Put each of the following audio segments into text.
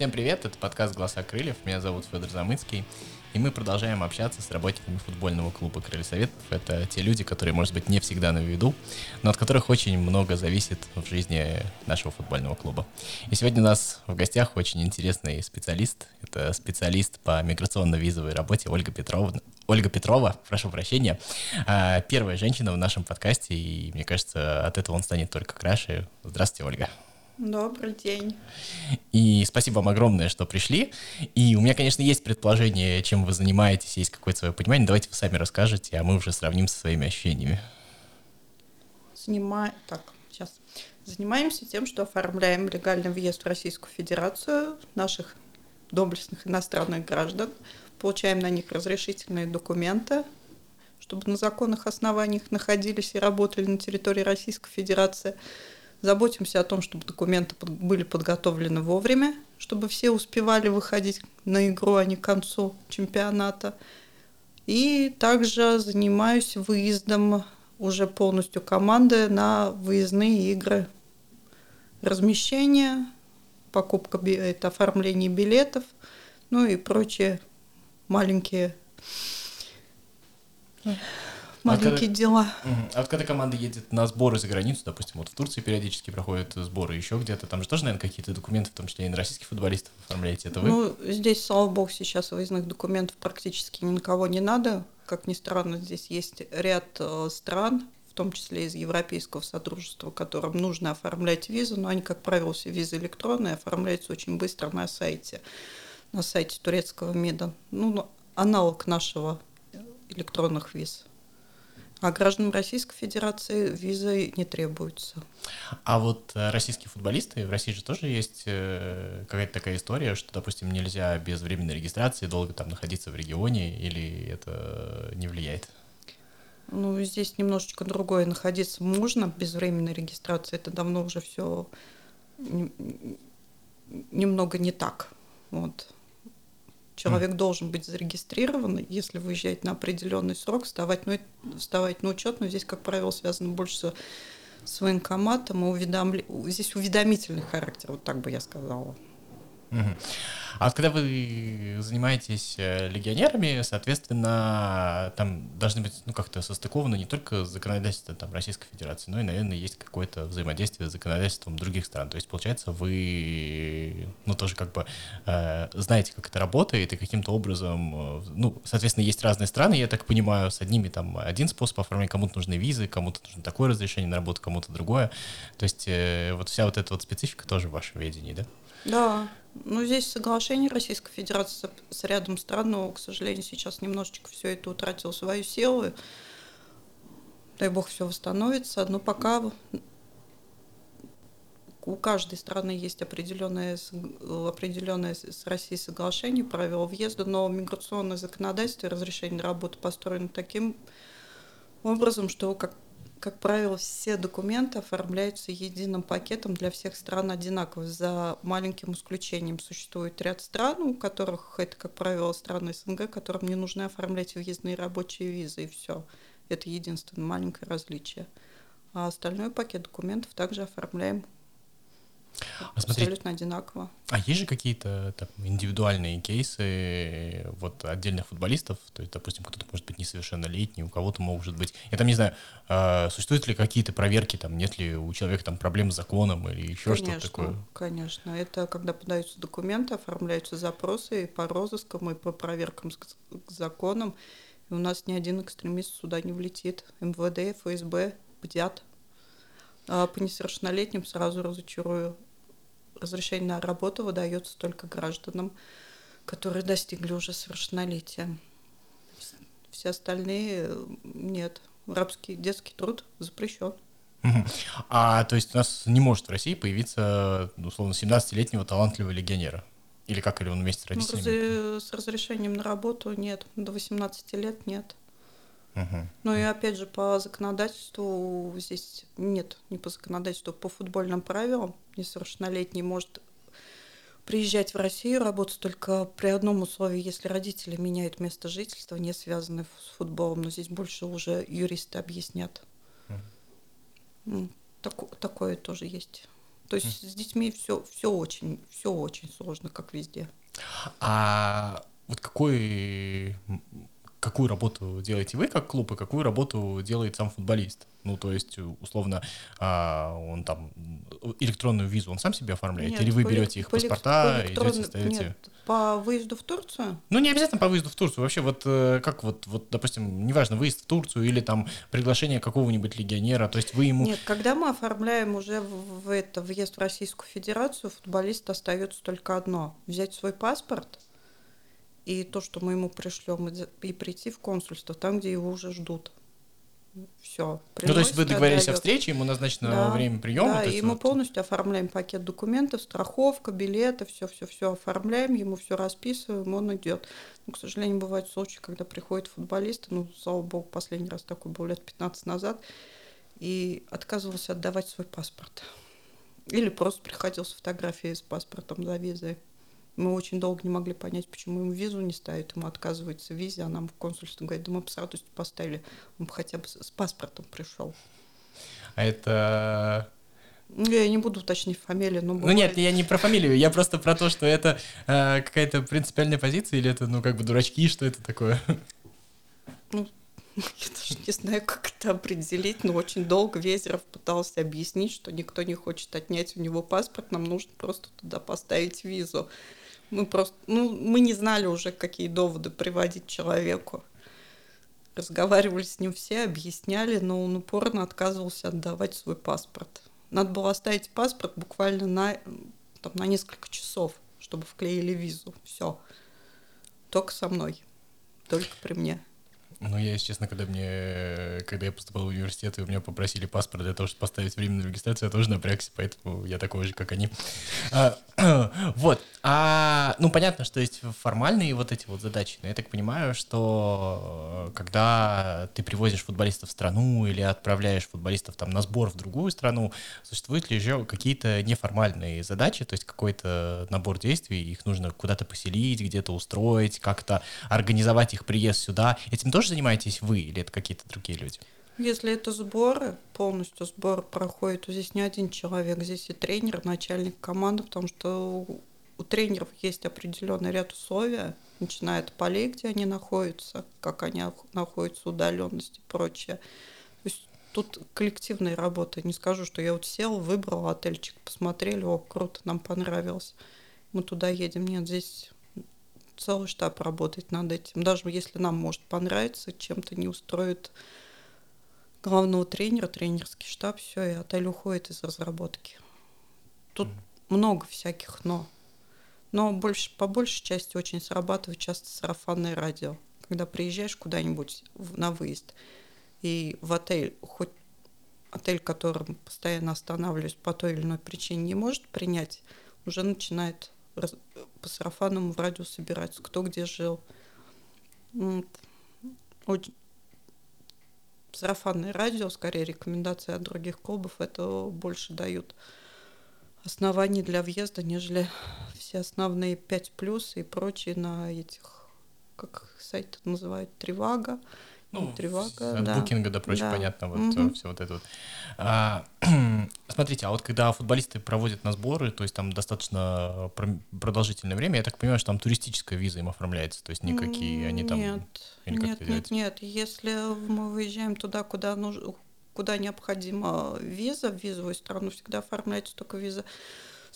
Всем привет, это подкаст «Голоса крыльев», меня зовут Федор Замыцкий, и мы продолжаем общаться с работниками футбольного клуба «Крылья Советов». Это те люди, которые, может быть, не всегда на виду, но от которых очень много зависит в жизни нашего футбольного клуба. И сегодня у нас в гостях очень интересный специалист, это специалист по миграционно-визовой работе Ольга Петровна, Ольга Петрова, прошу прощения, а, первая женщина в нашем подкасте, и мне кажется, от этого он станет только краше. Здравствуйте, Ольга. Добрый день. И спасибо вам огромное, что пришли. И у меня, конечно, есть предположение, чем вы занимаетесь, есть какое-то свое понимание. Давайте вы сами расскажете, а мы уже сравним со своими ощущениями. Занимаем... Так, сейчас. Занимаемся тем, что оформляем легальный въезд в Российскую Федерацию наших доблестных иностранных граждан, получаем на них разрешительные документы, чтобы на законных основаниях находились и работали на территории Российской Федерации – Заботимся о том, чтобы документы были подготовлены вовремя, чтобы все успевали выходить на игру, а не к концу чемпионата. И также занимаюсь выездом уже полностью команды на выездные игры. Размещение, покупка, это оформление билетов, ну и прочие маленькие маленькие а когда, дела. А вот когда команда едет на сборы за границу, допустим, вот в Турции периодически проходят сборы, еще где-то, там же тоже, наверное, какие-то документы, в том числе и на российских футболистов оформляете, это вы? Ну, здесь, слава богу, сейчас выездных документов практически никого не надо. Как ни странно, здесь есть ряд э, стран, в том числе из Европейского Содружества, которым нужно оформлять визу, но они, как правило, все визы электронные, оформляются очень быстро на сайте, на сайте турецкого МИДа. Ну, аналог нашего электронных виз. А гражданам Российской Федерации визы не требуются. А вот э, российские футболисты, в России же тоже есть э, какая-то такая история, что, допустим, нельзя без временной регистрации долго там находиться в регионе, или это не влияет? Ну, здесь немножечко другое. Находиться можно без временной регистрации. Это давно уже все немного не так. Вот. Человек должен быть зарегистрирован, если выезжать на определенный срок, вставать, ну, вставать на учет, но здесь, как правило, связано больше с военкоматом и уведомли... здесь уведомительный характер, вот так бы я сказала. А вот когда вы занимаетесь э, легионерами, соответственно, там должны быть, ну, как-то состыкованы не только законодательство там, Российской Федерации, но и, наверное, есть какое-то взаимодействие с законодательством других стран. То есть, получается, вы, ну, тоже как бы э, знаете, как это работает, и каким-то образом, э, ну, соответственно, есть разные страны, я так понимаю, с одними там один способ оформления, кому-то нужны визы, кому-то нужно такое разрешение на работу, кому-то другое. То есть, э, вот вся вот эта вот специфика тоже в вашем ведении, да? Да, ну здесь соглашение Российской Федерации с рядом стран, но, к сожалению, сейчас немножечко все это утратило свою силу. Дай бог, все восстановится. Но пока у каждой страны есть определенное, определенное с Россией соглашение, правила въезда, но миграционное законодательство и разрешение на работу построено таким образом, что как как правило, все документы оформляются единым пакетом для всех стран одинаково, за маленьким исключением. Существует ряд стран, у которых это, как правило, страны СНГ, которым не нужно оформлять въездные рабочие визы, и все. Это единственное маленькое различие. А остальной пакет документов также оформляем а Абсолютно одинаково. А есть же какие-то там, индивидуальные кейсы вот отдельных футболистов? То есть, допустим, кто-то может быть несовершеннолетний, у кого-то может быть... Я там не знаю, э, существуют ли какие-то проверки, там нет ли у человека там проблем с законом или еще что-то такое? Конечно, это когда подаются документы, оформляются запросы и по розыскам, и по проверкам к законам. И у нас ни один экстремист сюда не влетит. МВД, ФСБ бдят. А по несовершеннолетним сразу разочарую разрешение на работу выдается только гражданам, которые достигли уже совершеннолетия. Все остальные нет. Рабский детский труд запрещен. А то есть у нас не может в России появиться, условно, 17-летнего талантливого легионера? Или как, или он вместе с ну, родителями? Ну, с разрешением на работу нет, до 18 лет нет. Угу. Ну и опять же по законодательству здесь нет, не по законодательству, по футбольным правилам несовершеннолетний может приезжать в Россию, работать только при одном условии, если родители меняют место жительства, не связанное с футболом. Но здесь больше уже юристы объяснят. Mm. Так, такое тоже есть. То есть с детьми все, все очень, все очень сложно, как везде. А вот какой, какую работу делаете вы как клуб, и какую работу делает сам футболист? Ну, то есть, условно, а, он там электронную визу он сам себе оформляет? Нет, или вы берете их по паспорта и идете, ставите? Нет, по выезду в Турцию? Ну, не обязательно по выезду в Турцию. Вообще, вот э, как вот, вот, допустим, неважно, выезд в Турцию или там приглашение какого-нибудь легионера, то есть вы ему... Нет, когда мы оформляем уже в, в это въезд в Российскую Федерацию, футболист остается только одно – взять свой паспорт и то, что мы ему пришлем, и прийти в консульство, там, где его уже ждут все. Ну, то есть вы договорились о встрече, ему назначено да, время приема? Да, и мы вот... полностью оформляем пакет документов, страховка, билеты, все-все-все оформляем, ему все расписываем, он идет. Ну, к сожалению, бывают случаи, когда приходит футболист, ну, слава богу, последний раз такой был лет 15 назад, и отказывался отдавать свой паспорт. Или просто приходил с фотографией с паспортом за визой. Мы очень долго не могли понять, почему ему визу не ставят, ему отказывается виза, а нам в консульстве говорит, да мы бы с радостью поставили, он бы хотя бы с паспортом пришел. А это ну, я не буду уточнить фамилию, но... Бывает... Ну нет, я не про фамилию, я просто про то, что это э, какая-то принципиальная позиция, или это, ну, как бы дурачки, что это такое? Ну, я даже не знаю, как это определить, но очень долго Везеров пытался объяснить, что никто не хочет отнять у него паспорт, нам нужно просто туда поставить визу. Мы просто, ну, мы не знали уже, какие доводы приводить человеку. Разговаривали с ним все, объясняли, но он упорно отказывался отдавать свой паспорт. Надо было оставить паспорт буквально на, там, на несколько часов, чтобы вклеили визу. Все. Только со мной. Только при мне. Ну, я, если честно, когда мне, когда я поступал в университет, и у меня попросили паспорт для того, чтобы поставить временную регистрацию, я тоже напрягся, поэтому я такой же, как они. А, вот. А, ну, понятно, что есть формальные вот эти вот задачи, но я так понимаю, что э, когда ты привозишь футболистов в страну или отправляешь футболистов там на сбор в другую страну, существуют ли еще какие-то неформальные задачи, то есть какой-то набор действий, их нужно куда-то поселить, где-то устроить, как-то организовать их приезд сюда. Этим тоже занимаетесь вы или это какие-то другие люди? Если это сборы, полностью сбор проходит, то здесь не один человек, здесь и тренер, начальник команды, потому что у тренеров есть определенный ряд условий, начиная от полей, где они находятся, как они находятся, удаленность и прочее. То есть тут коллективная работа. Не скажу, что я вот сел, выбрал отельчик, посмотрели, о, круто, нам понравилось. Мы туда едем. Нет, здесь целый штаб работает над этим. Даже если нам может понравиться, чем-то не устроит главного тренера, тренерский штаб, все, и отель уходит из разработки. Тут mm. много всяких но. Но больше, по большей части очень срабатывает часто сарафанное радио. Когда приезжаешь куда-нибудь на выезд, и в отель, хоть отель, которым постоянно останавливаюсь по той или иной причине, не может принять, уже начинает по сарафанному радио собираться, кто где жил. Очень сарафанное радио, скорее рекомендации от других клубов, это больше дают оснований для въезда, нежели все основные 5 плюс и прочие на этих, как сайт называют, Тревага. Ну, Тревага, от да. букинга до прочего, да. понятно, вот угу. все вот это вот. А, смотрите, а вот когда футболисты проводят на сборы, то есть там достаточно продолжительное время, я так понимаю, что там туристическая виза им оформляется, то есть никакие они там... Нет, нет, нет, нет. Если мы выезжаем туда, куда нужно, куда необходима виза, в визовую страну всегда оформляется только виза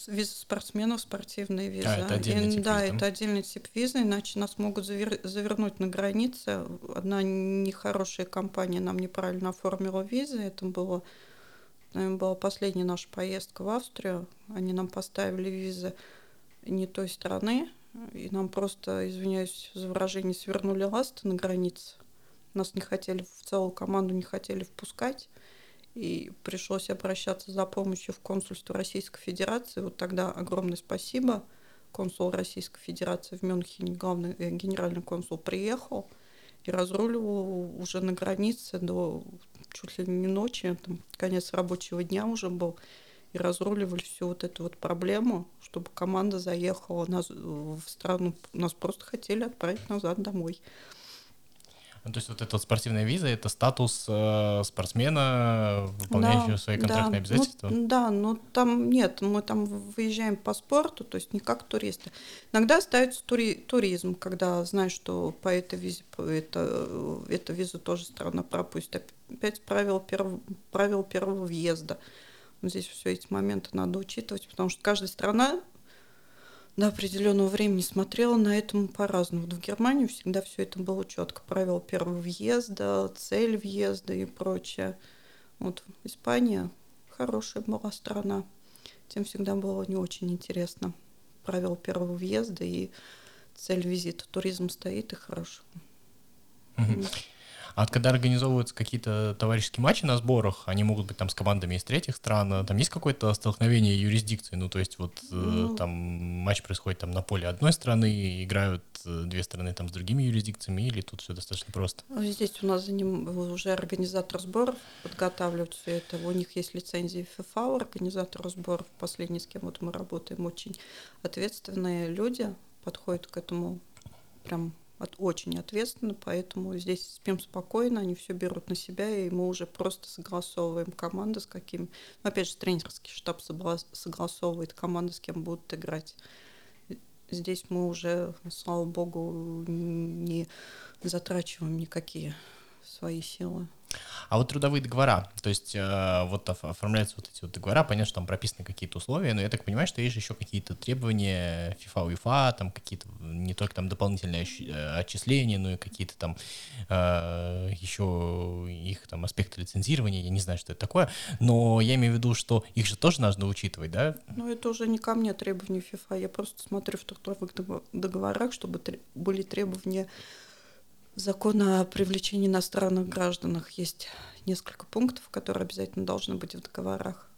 виза спортсменов, спортивная виза. А, это отдельный тип Да, визы, это отдельный тип визы, иначе нас могут завер... завернуть на границе. Одна нехорошая компания нам неправильно оформила визы. Это было, наверное, была последняя наша поездка в Австрию. Они нам поставили визы не той страны, и нам просто, извиняюсь за выражение, свернули ласты на границе. Нас не хотели, в целую команду не хотели впускать и пришлось обращаться за помощью в консульство Российской Федерации. Вот тогда огромное спасибо. Консул Российской Федерации в Мюнхене, главный э, генеральный консул, приехал и разруливал уже на границе до чуть ли не ночи, там, конец рабочего дня уже был, и разруливали всю вот эту вот проблему, чтобы команда заехала нас, в страну. Нас просто хотели отправить назад домой. Ну, то есть вот эта вот спортивная виза — это статус э, спортсмена, выполняющего да, свои контрактные да. обязательства? Ну, да, но там нет, мы там выезжаем по спорту, то есть не как туристы. Иногда ставится тури, туризм, когда знаешь, что по этой визе, по это, эту визу тоже страна пропустит. Опять правила первого, правила первого въезда. Здесь все эти моменты надо учитывать, потому что каждая страна до определенного времени смотрела на этом по-разному. Вот в Германию всегда все это было четко. Правила первого въезда, цель въезда и прочее. Вот Испания хорошая была страна. Тем всегда было не очень интересно. Правила первого въезда и цель визита. Туризм стоит и хорошо. Угу. А когда организовываются какие-то товарищеские матчи на сборах, они могут быть там с командами из третьих стран, там есть какое-то столкновение юрисдикции? Ну, то есть вот ну, там матч происходит там на поле одной страны, играют э, две страны там с другими юрисдикциями, или тут все достаточно просто? Ну, здесь у нас уже организатор сборов подготавливает все это. У них есть лицензии ФФА, организатор сборов. Последний, с кем вот мы работаем, очень ответственные люди подходят к этому прям от, очень ответственно, поэтому здесь спим спокойно, они все берут на себя, и мы уже просто согласовываем команду с каким... Ну, опять же, тренерский штаб согласовывает команду, с кем будут играть. Здесь мы уже, слава богу, не затрачиваем никакие свои силы. А вот трудовые договора, то есть э, вот оформляются вот эти вот договора, понятно, что там прописаны какие-то условия, но я так понимаю, что есть еще какие-то требования FIFA, UEFA, там какие-то не только там дополнительные э, отчисления, но и какие-то там э, еще их там аспекты лицензирования, я не знаю, что это такое, но я имею в виду, что их же тоже нужно учитывать, да? Ну это уже не ко мне требования FIFA, я просто смотрю в трудовых договорах, чтобы были требования закона о привлечении иностранных граждан есть несколько пунктов, которые обязательно должны быть в договорах,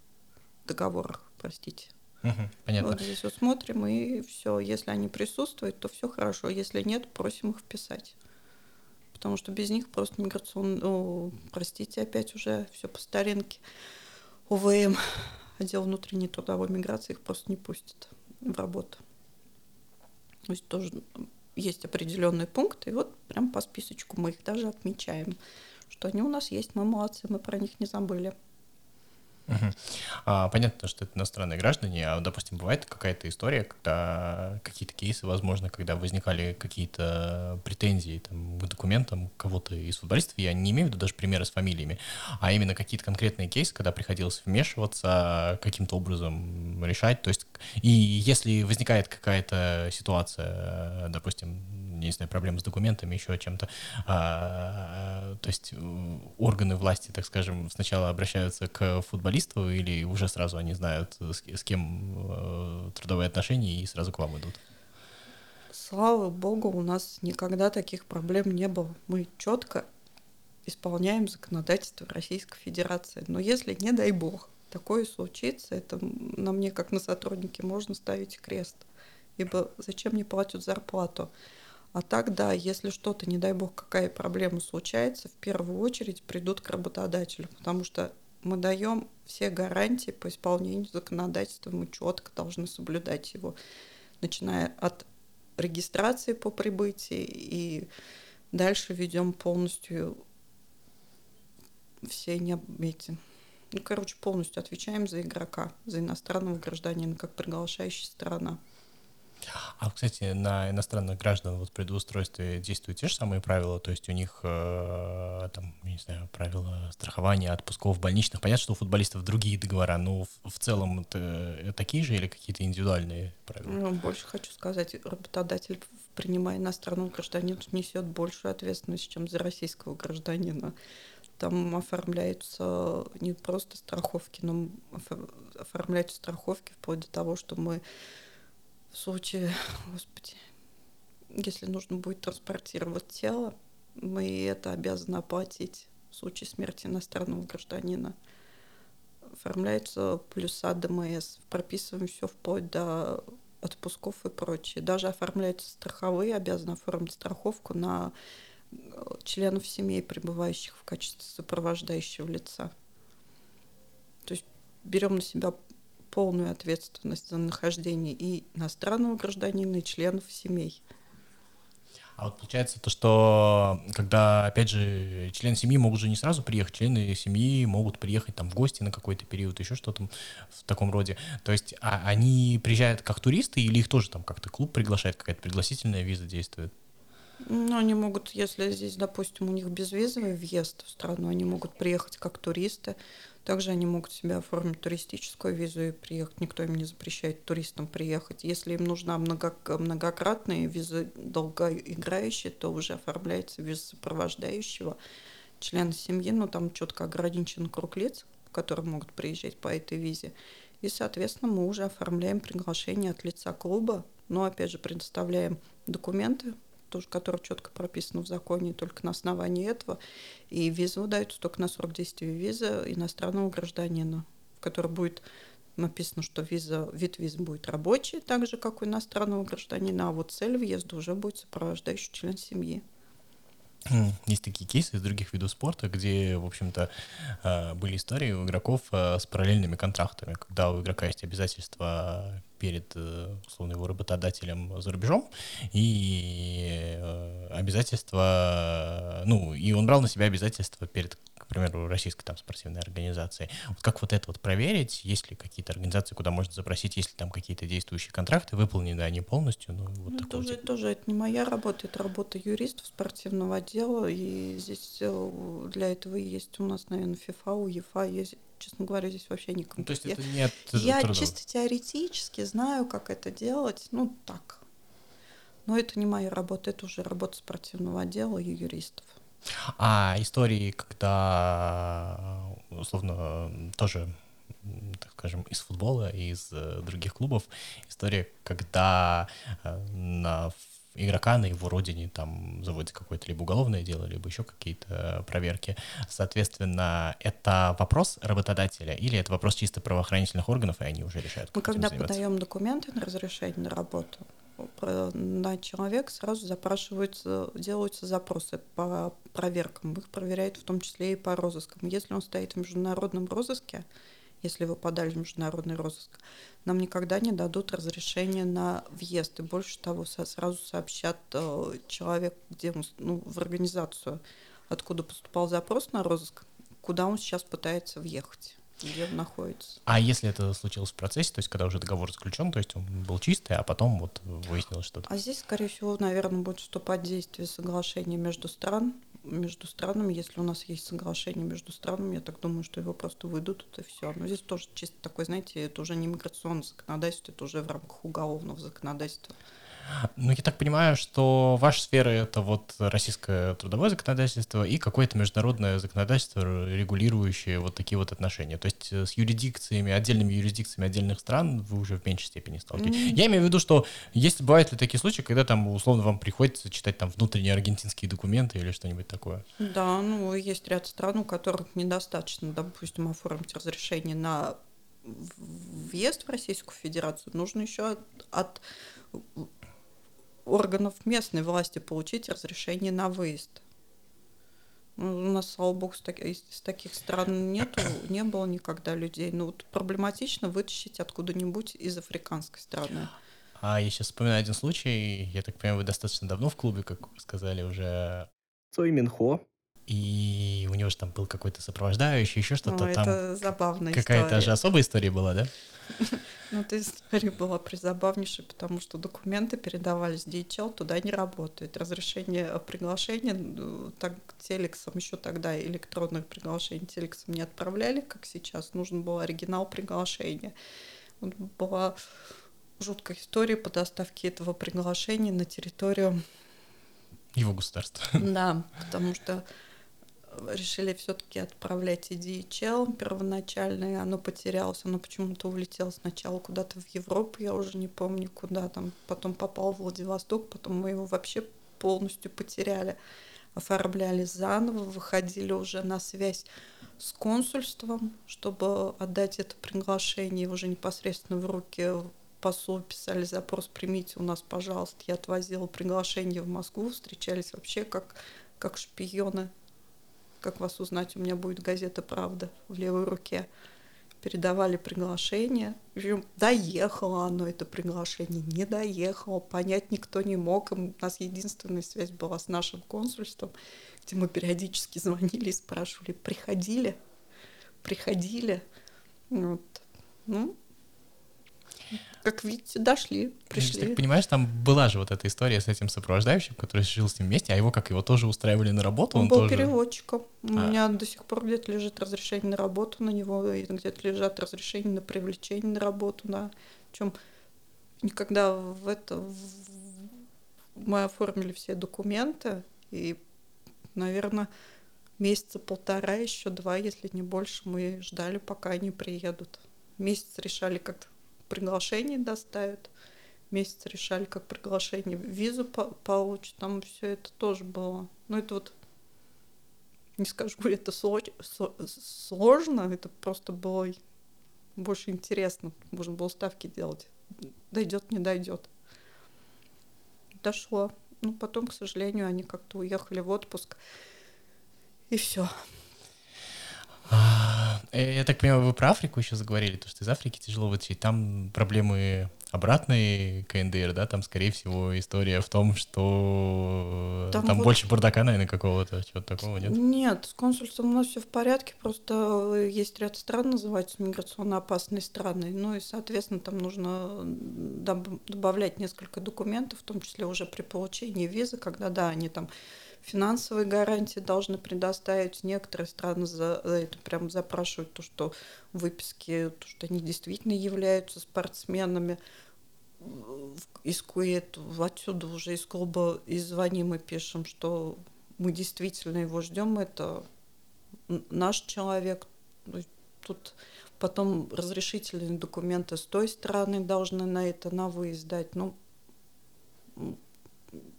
договорах, простите. Угу, понятно. Вот здесь вот смотрим, и все. Если они присутствуют, то все хорошо. Если нет, просим их вписать. Потому что без них просто миграционный, ну, простите, опять уже все по старинке. УВМ, отдел внутренней трудовой миграции, их просто не пустит в работу. То есть тоже есть определенные пункты, и вот прям по списочку мы их даже отмечаем, что они у нас есть, мы молодцы, мы про них не забыли. А, понятно, что это иностранные граждане, а, допустим, бывает какая-то история, когда какие-то кейсы, возможно, когда возникали какие-то претензии там, к документам кого-то из футболистов, я не имею в виду даже примеры с фамилиями, а именно какие-то конкретные кейсы, когда приходилось вмешиваться, каким-то образом решать, то есть, и если возникает какая-то ситуация, допустим, не знаю, проблемы с документами, еще чем-то. А, то есть э, органы власти, так скажем, сначала обращаются к футболисту или уже сразу они знают, с, с кем э, трудовые отношения и сразу к вам идут? Слава богу, у нас никогда таких проблем не было. Мы четко исполняем законодательство Российской Федерации. Но если, не дай бог, такое случится, это на мне, как на сотруднике, можно ставить крест. Ибо зачем мне платят зарплату? А так, да, если что-то, не дай бог, какая проблема случается, в первую очередь придут к работодателю, потому что мы даем все гарантии по исполнению законодательства, мы четко должны соблюдать его, начиная от регистрации по прибытии и дальше ведем полностью все не эти ну, короче, полностью отвечаем за игрока, за иностранного гражданина, как приглашающая сторона. А, кстати, на иностранных граждан вот при трудоустройстве действуют те же самые правила, то есть у них э, там, не знаю, правила страхования, отпусков, больничных. Понятно, что у футболистов другие договора, но в, в целом это такие же или какие-то индивидуальные правила? Ну, больше хочу сказать, работодатель, принимая иностранного гражданина, несет большую ответственность, чем за российского гражданина там оформляются не просто страховки, но оформляются страховки вплоть до того, что мы в случае, господи, если нужно будет транспортировать тело, мы это обязаны оплатить в случае смерти иностранного гражданина. Оформляются плюса ДМС, прописываем все вплоть до отпусков и прочее. Даже оформляются страховые, обязаны оформить страховку на э, членов семей, пребывающих в качестве сопровождающего лица. То есть берем на себя полную ответственность за нахождение и иностранного гражданина, и членов семей. А вот получается то, что когда, опять же, члены семьи могут же не сразу приехать, члены семьи могут приехать там в гости на какой-то период, еще что-то в таком роде. То есть а они приезжают как туристы или их тоже там как-то клуб приглашает, какая-то пригласительная виза действует? Ну, они могут, если здесь, допустим, у них безвизовый въезд в страну, они могут приехать как туристы. Также они могут себе оформить туристическую визу и приехать. Никто им не запрещает туристам приехать. Если им нужна много, многократная виза долгоиграющая, то уже оформляется виза сопровождающего члена семьи, но там четко ограничен круг лиц, которые могут приезжать по этой визе. И, соответственно, мы уже оформляем приглашение от лица клуба, но, опять же, предоставляем документы, тоже, который четко прописан в законе, только на основании этого. И виза выдается только на срок действия визы иностранного гражданина, который будет написано, что виза, вид визы будет рабочий, так же, как у иностранного гражданина, а вот цель въезда уже будет сопровождающий член семьи. Есть такие кейсы из других видов спорта, где, в общем-то, э, были истории у игроков э, с параллельными контрактами, когда у игрока есть обязательства перед, э, условно, его работодателем за рубежом, и обязательства, ну, и он брал на себя обязательства перед к примеру, российской там спортивной организации. Вот как вот это вот проверить? Есть ли какие-то организации, куда можно запросить, есть ли там какие-то действующие контракты, выполнены они полностью? Ну, вот ну, тоже, типа. тоже это не моя работа, это работа юристов спортивного отдела, и здесь э, для этого есть у нас, наверное, ФИФА, УЕФА, есть честно говоря, здесь вообще не ну, То есть это нет Я трудов. чисто теоретически знаю, как это делать, ну так. Но это не моя работа, это уже работа спортивного отдела и юристов. А истории, когда, условно, тоже так скажем, из футбола, из э, других клубов. История, когда э, на игрока на его родине там заводится какое-то либо уголовное дело, либо еще какие-то проверки. Соответственно, это вопрос работодателя или это вопрос чисто правоохранительных органов, и они уже решают, как Мы когда подаем документы на разрешение на работу, на человека сразу запрашиваются, делаются запросы по проверкам. Их проверяют в том числе и по розыскам. Если он стоит в международном розыске, если вы подали в международный розыск, нам никогда не дадут разрешение на въезд. И больше того, сразу сообщат э, человек, где он, ну, в организацию, откуда поступал запрос на розыск, куда он сейчас пытается въехать где он находится. А если это случилось в процессе, то есть когда уже договор заключен, то есть он был чистый, а потом вот выяснилось что-то? А здесь, скорее всего, наверное, будет вступать в действие соглашение между стран, между странами. Если у нас есть соглашение между странами, я так думаю, что его просто выйдут, и все. Но здесь тоже чисто такой, знаете, это уже не миграционное законодательство, это уже в рамках уголовного законодательства. Ну, я так понимаю, что ваша сфера — это вот российское трудовое законодательство и какое-то международное законодательство, регулирующее вот такие вот отношения. То есть э, с юрисдикциями, отдельными юрисдикциями отдельных стран вы уже в меньшей степени сталкиваетесь. Mm-hmm. Я имею в виду, что есть, бывают ли такие случаи, когда там, условно, вам приходится читать там внутренние аргентинские документы или что-нибудь такое? Да, ну, есть ряд стран, у которых недостаточно, допустим, оформить разрешение на въезд в Российскую Федерацию, нужно еще от, от органов местной власти получить разрешение на выезд. Ну, у нас, слава богу, с, так, из, из таких стран нету, не было никогда людей. Ну, вот проблематично вытащить откуда-нибудь из африканской страны. А я сейчас вспоминаю один случай. Я так понимаю, вы достаточно давно в клубе, как вы сказали, уже. Цой Минхо. И у него же там был какой-то сопровождающий, еще что-то ну, там. Это забавная Какая-то же особая история была, да? Ну, эта история была призабавнейшей, потому что документы передавались DHL, туда не работает. Разрешение приглашения, ну, так телексом еще тогда электронных приглашений телексом не отправляли, как сейчас. Нужен был оригинал приглашения. Вот была жуткая история по доставке этого приглашения на территорию его государства. Да, потому что решили все-таки отправлять и DHL первоначально, и оно потерялось, оно почему-то улетело сначала куда-то в Европу, я уже не помню куда, там. Потом попал в Владивосток, потом мы его вообще полностью потеряли, оформляли заново, выходили уже на связь с консульством, чтобы отдать это приглашение. Уже непосредственно в руки послу, писали запрос, примите у нас, пожалуйста. Я отвозила приглашение в Москву, встречались вообще как, как шпионы как вас узнать? У меня будет газета «Правда» в левой руке. передавали приглашение. Причем доехало оно, это приглашение, не доехало, понять никто не мог. У нас единственная связь была с нашим консульством, где мы периодически звонили и спрашивали, приходили, приходили. Вот. Ну, как видите, дошли, пришли. Ты понимаешь, там была же вот эта история с этим сопровождающим, который жил с ним вместе, а его как, его тоже устраивали на работу? Он, он был тоже... переводчиком. У А. меня до сих пор где-то лежит разрешение на работу на него, и где-то лежат разрешения на привлечение на работу, на чем никогда в это мы оформили все документы, и, наверное, месяца полтора, еще два, если не больше, мы ждали, пока они приедут. Месяц решали, как приглашение доставят, месяц решали, как приглашение визу по- получат, там все это тоже было. Ну, это вот не скажу, это сложно, это просто было больше интересно. Можно было ставки делать. Дойдет, не дойдет. Дошло. Ну, потом, к сожалению, они как-то уехали в отпуск. И все. Э, Я так понимаю, вы про Африку еще заговорили, то, что из Африки тяжело вытащить. Там проблемы обратной КНДР, да, там, скорее всего, история в том, что Там там, вот- больше бардака, наверное, какого-то, чего-то такого, нет? Нет, с консульством у нас все в порядке, просто есть ряд стран, называются миграционно опасные страны. Ну и, соответственно, там нужно доб- добавлять несколько документов, в том числе уже при получении визы, когда, да, они там финансовые гарантии должны предоставить. Некоторые страны за это прям запрашивают то, что выписки, то, что они действительно являются спортсменами. Из Куэта, отсюда уже из клуба и звоним и пишем, что мы действительно его ждем, это наш человек. Тут потом разрешительные документы с той стороны должны на это на выезд дать. Ну,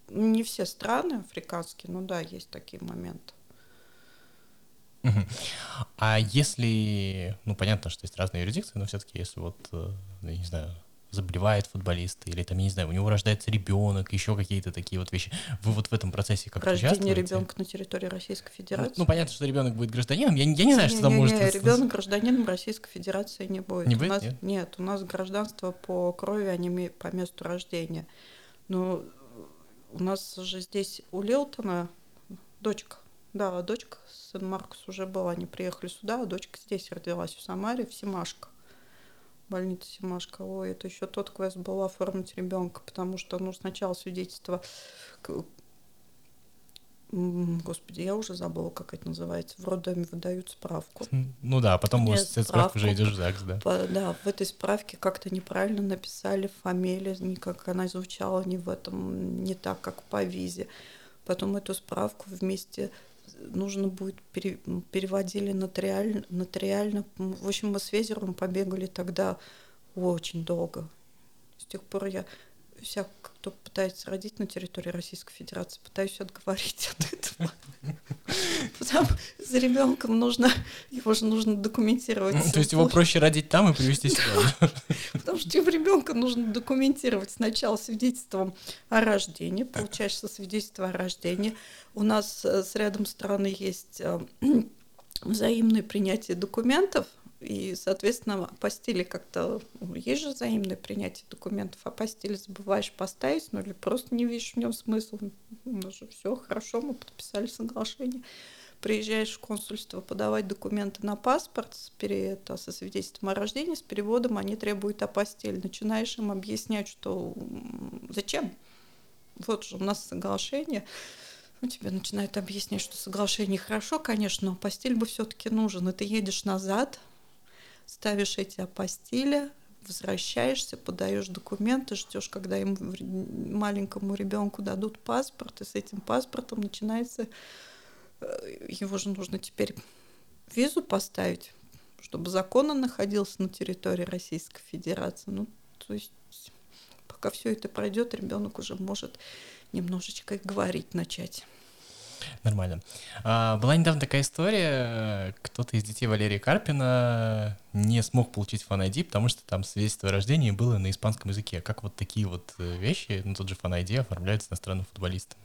не все страны африканские, ну да, есть такие моменты. А если, ну, понятно, что есть разные юрисдикции, но все-таки если вот, э, я не знаю, заболевает футболист, или там, я не знаю, у него рождается ребенок, еще какие-то такие вот вещи, вы вот в этом процессе как-то Рождение ребенка на территории Российской Ну, Федерации. ну, понятно, что ребенок будет гражданином. Я, не- я не знаю, что там может... с- с- ребенок гражданином Российской Федерации не будет. Не у будет, нас, нет? у нас гражданство по крови, а не по месту рождения. Но у нас же здесь у Лилтона дочка, да, дочка, сын Маркус уже был, они приехали сюда, а дочка здесь родилась, в Самаре, в Симашко. Больница Симашко. Ой, это еще тот квест был оформить ребенка, потому что, ну, сначала свидетельство Господи, я уже забыла, как это называется. В роддоме выдают справку. Ну да, потом Нет, справку, уже справку. идешь в ЗАГС, да. По- да, в этой справке как-то неправильно написали фамилию, не как она звучала, не в этом, не так, как по визе. Потом эту справку вместе нужно будет пере- переводили нотариально, нотариально. В общем, мы с Везером побегали тогда очень долго. С тех пор я всяк, кто пытается родить на территории Российской Федерации, пытаюсь отговорить от этого. Потому за ребенком нужно, его же нужно документировать. Ну, То есть его проще родить там и привезти сюда. да? Потому что тебе ребенка нужно документировать сначала свидетельством о рождении, получаешь со свидетельство о рождении. У нас э, с рядом страны есть э, взаимное принятие документов, и, соответственно, апостили как-то... ну, Есть же взаимное принятие документов, апостили забываешь поставить, ну или просто не видишь в нем смысла. У нас же все хорошо, мы подписали соглашение. Приезжаешь в консульство подавать документы на паспорт с это, со свидетельством о рождении, с переводом они требуют апостиль. Начинаешь им объяснять, что зачем? Вот же у нас соглашение. Ну, тебе начинают объяснять, что соглашение хорошо, конечно, но апостиль бы все-таки нужен. И ты едешь назад, ставишь эти апостили, возвращаешься, подаешь документы, ждешь, когда им маленькому ребенку дадут паспорт, и с этим паспортом начинается э, его же нужно теперь визу поставить, чтобы законно находился на территории Российской Федерации. Ну, то есть, пока все это пройдет, ребенок уже может немножечко говорить начать. Нормально. А, была недавно такая история, кто-то из детей Валерия Карпина не смог получить фан потому что там свидетельство о рождении было на испанском языке. Как вот такие вот э, вещи, ну тот же фан оформляются иностранным футболистам?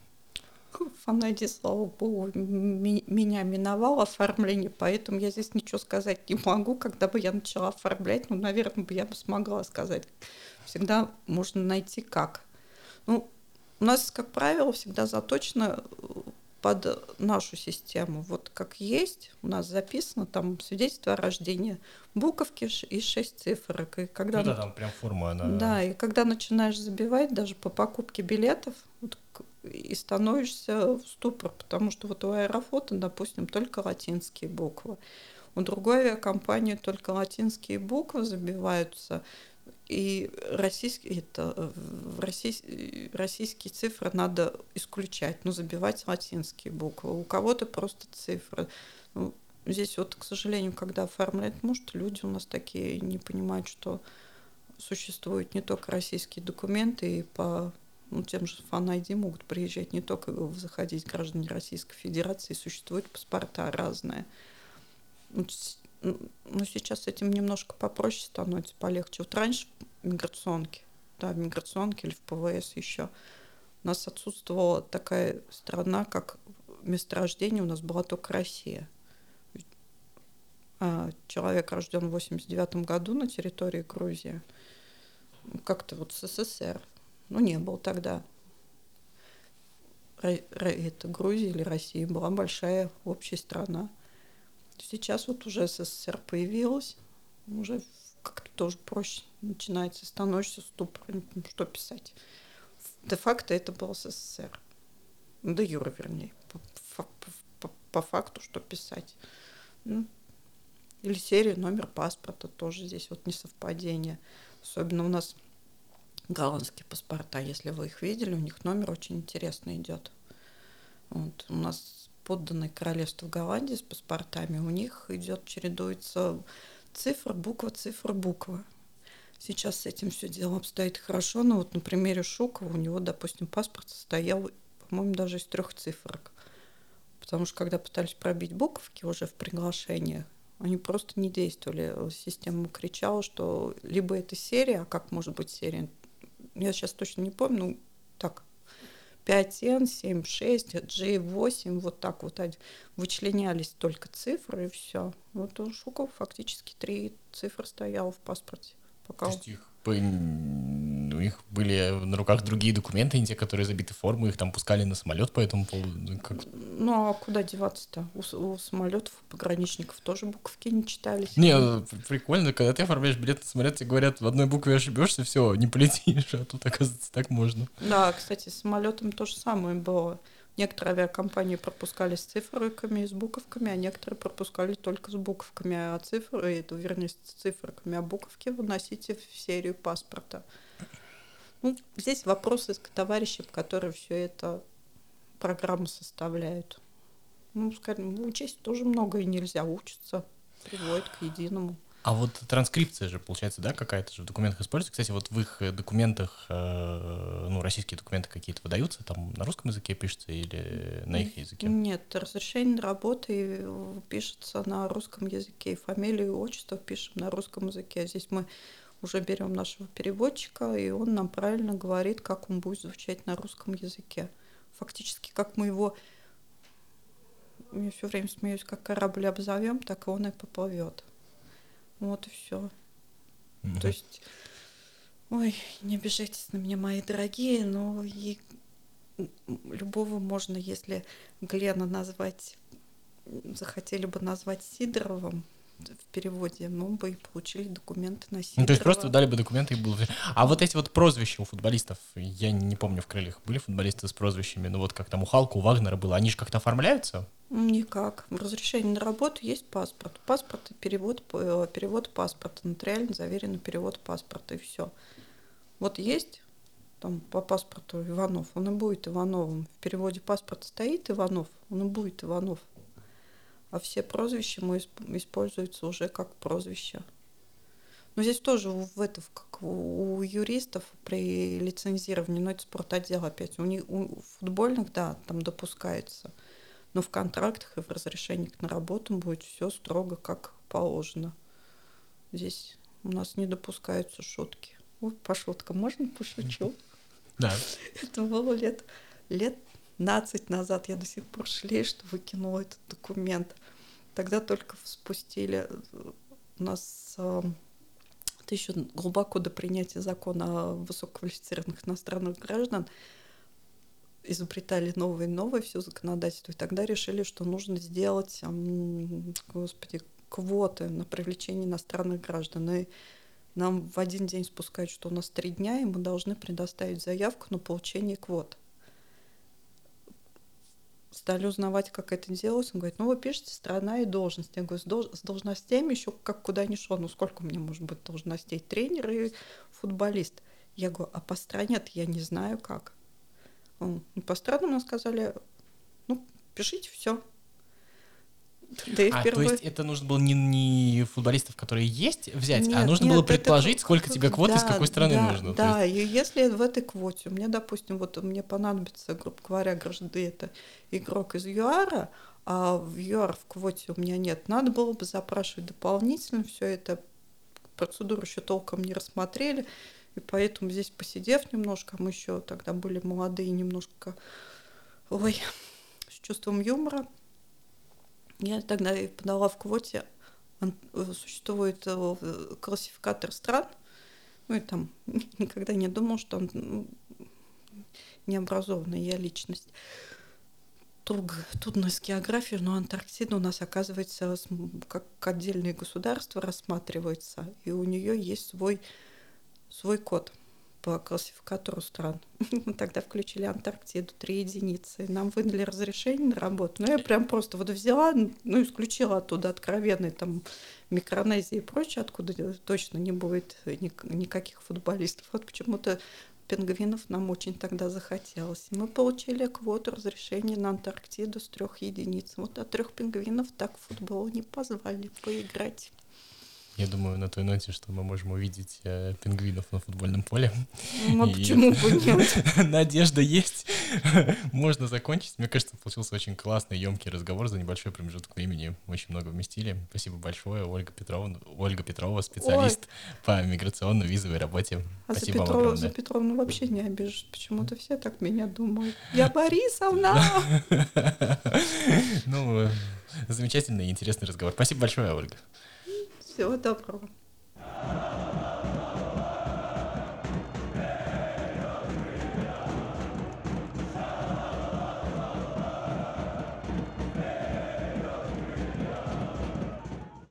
фанайди, слава богу, меня миновало оформление, поэтому я здесь ничего сказать не могу. Когда бы я начала оформлять, ну, наверное, бы я бы смогла сказать. Всегда можно найти как. Ну, у нас, как правило, всегда заточено под нашу систему. Вот как есть, у нас записано там свидетельство о рождении, буковки и шесть цифрок. И когда ну да, там прям форма, она... Да, и когда начинаешь забивать даже по покупке билетов, вот, и становишься в ступор, потому что вот у Аэрофлота, допустим, только латинские буквы. У другой авиакомпании только латинские буквы забиваются, и российские, это, в россий, российские цифры надо исключать, но забивать латинские буквы. У кого-то просто цифры. Ну, здесь вот, к сожалению, когда оформляют может, люди у нас такие не понимают, что существуют не только российские документы, и по ну, тем же фан ID могут приезжать не только заходить граждане Российской Федерации, существуют паспорта разные. Ну, ну, сейчас с этим немножко попроще становится, полегче. Вот раньше в миграционке, да, в миграционке или в ПВС еще, у нас отсутствовала такая страна, как месторождение, у нас была только Россия. А человек рожден в 89 году на территории Грузии, как-то вот СССР, ну, не был тогда. Это Грузия или Россия была большая общая страна. Сейчас вот уже СССР появилась, уже как-то тоже проще начинается, становишься ступором, что писать. Де-факто это был СССР. Ну, де юра, вернее. По, по, по, по факту, что писать. Ну, или серия, номер паспорта тоже здесь вот несовпадение. Особенно у нас голландские паспорта, если вы их видели, у них номер очень интересно идет. Вот. У нас подданные королевству Голландии с паспортами, у них идет, чередуется цифра, буква, цифра, буква. Сейчас с этим все дело обстоит хорошо, но вот на примере Шукова у него, допустим, паспорт состоял, по-моему, даже из трех цифрок. Потому что когда пытались пробить буковки уже в приглашениях, они просто не действовали. Система кричала, что либо это серия, а как может быть серия? Я сейчас точно не помню, ну так, 5N, 7,6, G8, вот так вот вычленялись только цифры и все. Вот у Шуков фактически три цифры стояло в паспорте. Пока... То есть их у них были на руках другие документы, не те, которые забиты форму, их там пускали на самолет по этому поводу. Ну, как... Ну а куда деваться-то? У, у самолетов, пограничников тоже буковки не читались. Не, прикольно, когда ты оформляешь билет на самолет, тебе говорят, в одной букве ошибешься, все, не полетишь, а тут, оказывается, так можно. Да, кстати, с самолетом то же самое было. Некоторые авиакомпании пропускали с цифриками и с буковками, а некоторые пропускали только с буковками, а цифры, это, вернее, с цифриками, а буковки выносите в серию паспорта. Ну, здесь вопросы к товарищам, которые все это программу составляют. Ну, скажем, учесть тоже многое нельзя, учатся, приводят к единому. А вот транскрипция же, получается, да, какая-то же в документах используется. Кстати, вот в их документах, э, ну, российские документы какие-то выдаются, там на русском языке пишется или на их языке? Нет, разрешение работы пишется на русском языке, фамилию и отчество пишем на русском языке. Здесь мы уже берем нашего переводчика, и он нам правильно говорит, как он будет звучать на русском языке. Фактически, как мы его я все время смеюсь, как корабль обзовем, так и он и поплывет. Вот и все. Mm-hmm. То есть, ой, не обижайтесь на меня, мои дорогие, но и любого можно, если Глена назвать, захотели бы назвать Сидоровым, в переводе, мы бы и получили документы на Сидорова. Ну, то есть просто дали бы документы и было бы... А вот эти вот прозвища у футболистов, я не помню, в крыльях были футболисты с прозвищами, но вот как там у Халка, у Вагнера было, они же как-то оформляются? Никак. В разрешении на работу есть паспорт. Паспорт и перевод, э, перевод паспорта, нотариально заверенный перевод паспорта, и все. Вот есть там по паспорту Иванов, он и будет Ивановым. В переводе паспорта стоит Иванов, он и будет Иванов. А все прозвища мы используются уже как прозвища. Но здесь тоже в это, как у юристов при лицензировании, но это спортотдел опять. У, них, у футбольных, да, там допускается – но в контрактах и в разрешениях на работу будет все строго как положено. Здесь у нас не допускаются шутки. Ой, по шуткам можно пошучу? Да. Это было лет, лет 15 назад. Я до сих пор жалею, что выкинула этот документ. Тогда только спустили у нас это еще глубоко до принятия закона о высококвалифицированных иностранных граждан изобретали новые и новые все законодательство, и тогда решили, что нужно сделать, господи, квоты на привлечение иностранных граждан. И нам в один день спускают, что у нас три дня, и мы должны предоставить заявку на получение квот. Стали узнавать, как это делалось. Он говорит, ну вы пишете страна и должность. Я говорю, с, долж- с должностями еще как куда ни шло. Ну сколько меня может быть должностей? Тренер и футболист. Я говорю, а по стране я не знаю как. Он, по странам нам сказали, ну, пишите все. Да и а, впервые... то есть это нужно было не, не футболистов, которые есть, взять, а нет, а нужно нет, было предположить, это... сколько тебе квот да, из какой страны да, нужно. Да, есть... и если в этой квоте, меня, допустим, вот мне понадобится, грубо говоря, гражданин это игрок из ЮАРа, а в ЮАР в квоте у меня нет, надо было бы запрашивать дополнительно все это, процедуру еще толком не рассмотрели, и поэтому здесь посидев немножко, мы еще тогда были молодые, немножко, ой, с чувством юмора, я тогда и подала в квоте, э, существует э, классификатор стран, ну и там никогда не думал, что он ну, необразованная я личность. Трудно с географией, но Антарктида у нас, оказывается, как отдельное государство рассматривается, и у нее есть свой, свой код – по классификатору стран. Мы тогда включили Антарктиду, три единицы. Нам выдали разрешение на работу. Ну, я прям просто вот взяла, ну, исключила оттуда откровенные там Микронезии и прочее, откуда точно не будет никаких футболистов. Вот почему-то пингвинов нам очень тогда захотелось. Мы получили квоту разрешения на Антарктиду с трех единиц. Вот от трех пингвинов так в футбол не позвали поиграть. Я думаю, на той ноте, что мы можем увидеть э, пингвинов на футбольном поле. Ну, а почему бы нет? Надежда есть. Можно закончить. Мне кажется, получился очень классный, емкий разговор за небольшой промежуток времени. Очень много вместили. Спасибо большое, Ольга Петрова. Ольга Петрова, специалист Ой. по миграционно-визовой работе. А Спасибо за, Петров, за Петровну вообще не обижешь. Почему-то все так меня думают. Я Борисовна! Ну, замечательный и интересный разговор. Спасибо большое, Ольга. Всего доброго.